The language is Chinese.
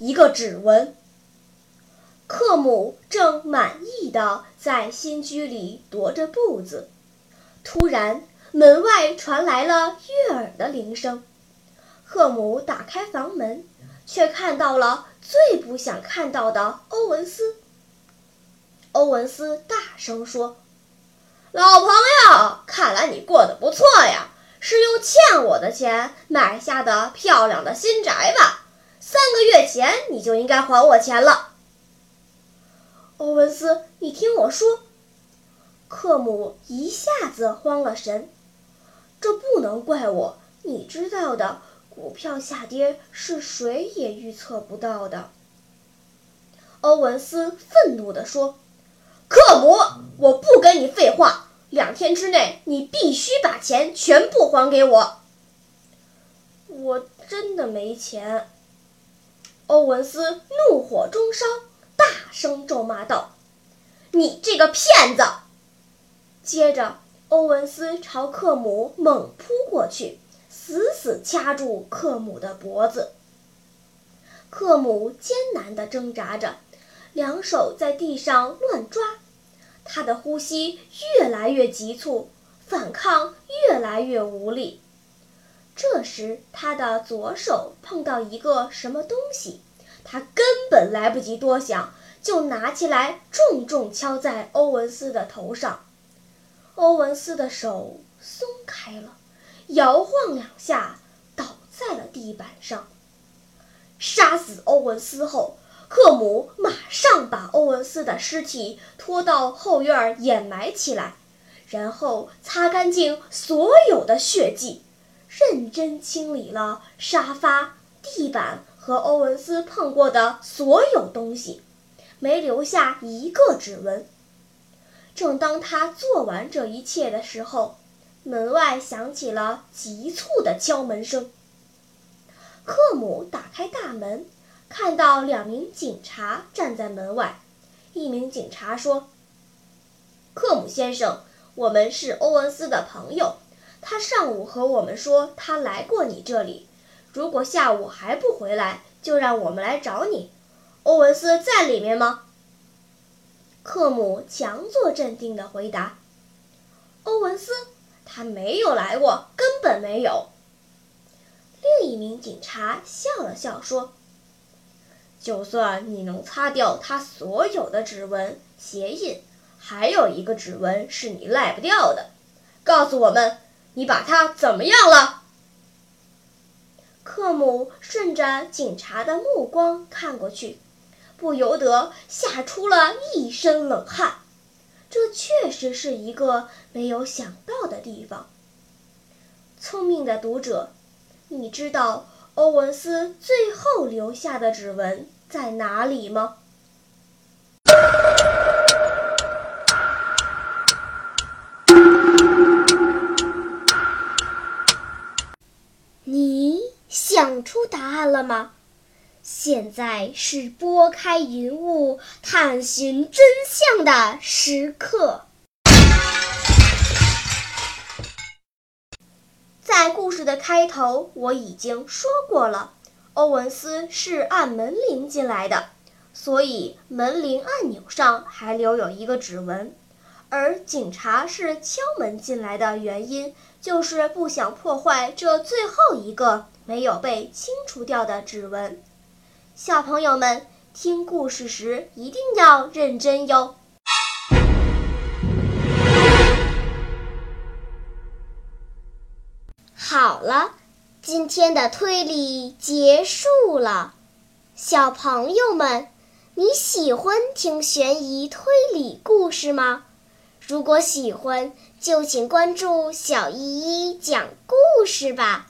一个指纹。克姆正满意的在新居里踱着步子。突然，门外传来了悦耳的铃声。赫姆打开房门，却看到了最不想看到的欧文斯。欧文斯大声说：“老朋友，看来你过得不错呀，是用欠我的钱买下的漂亮的新宅吧？三个月前你就应该还我钱了。”欧文斯，你听我说。克姆一下子慌了神，这不能怪我，你知道的，股票下跌是谁也预测不到的。欧文斯愤怒地说：“克姆，我不跟你废话，两天之内你必须把钱全部还给我。”我真的没钱。欧文斯怒火中烧，大声咒骂道：“你这个骗子！”接着，欧文斯朝克姆猛扑过去，死死掐住克姆的脖子。克姆艰难地挣扎着，两手在地上乱抓，他的呼吸越来越急促，反抗越来越无力。这时，他的左手碰到一个什么东西，他根本来不及多想，就拿起来重重敲在欧文斯的头上。欧文斯的手松开了，摇晃两下，倒在了地板上。杀死欧文斯后，克姆马上把欧文斯的尸体拖到后院掩埋起来，然后擦干净所有的血迹，认真清理了沙发、地板和欧文斯碰过的所有东西，没留下一个指纹。正当他做完这一切的时候，门外响起了急促的敲门声。克姆打开大门，看到两名警察站在门外。一名警察说：“克姆先生，我们是欧文斯的朋友，他上午和我们说他来过你这里。如果下午还不回来，就让我们来找你。欧文斯在里面吗？”克姆强作镇定地回答：“欧文斯，他没有来过，根本没有。”另一名警察笑了笑说：“就算你能擦掉他所有的指纹、鞋印，还有一个指纹是你赖不掉的。告诉我们，你把他怎么样了？”克姆顺着警察的目光看过去。不由得吓出了一身冷汗，这确实是一个没有想到的地方。聪明的读者，你知道欧文斯最后留下的指纹在哪里吗？想出答案了吗？现在是拨开云雾探寻真相的时刻。在故事的开头，我已经说过了，欧文斯是按门铃进来的，所以门铃按钮上还留有一个指纹。而警察是敲门进来的原因，就是不想破坏这最后一个没有被清除掉的指纹。小朋友们听故事时一定要认真哟。好了，今天的推理结束了。小朋友们，你喜欢听悬疑推理故事吗？如果喜欢，就请关注小依依讲故事吧。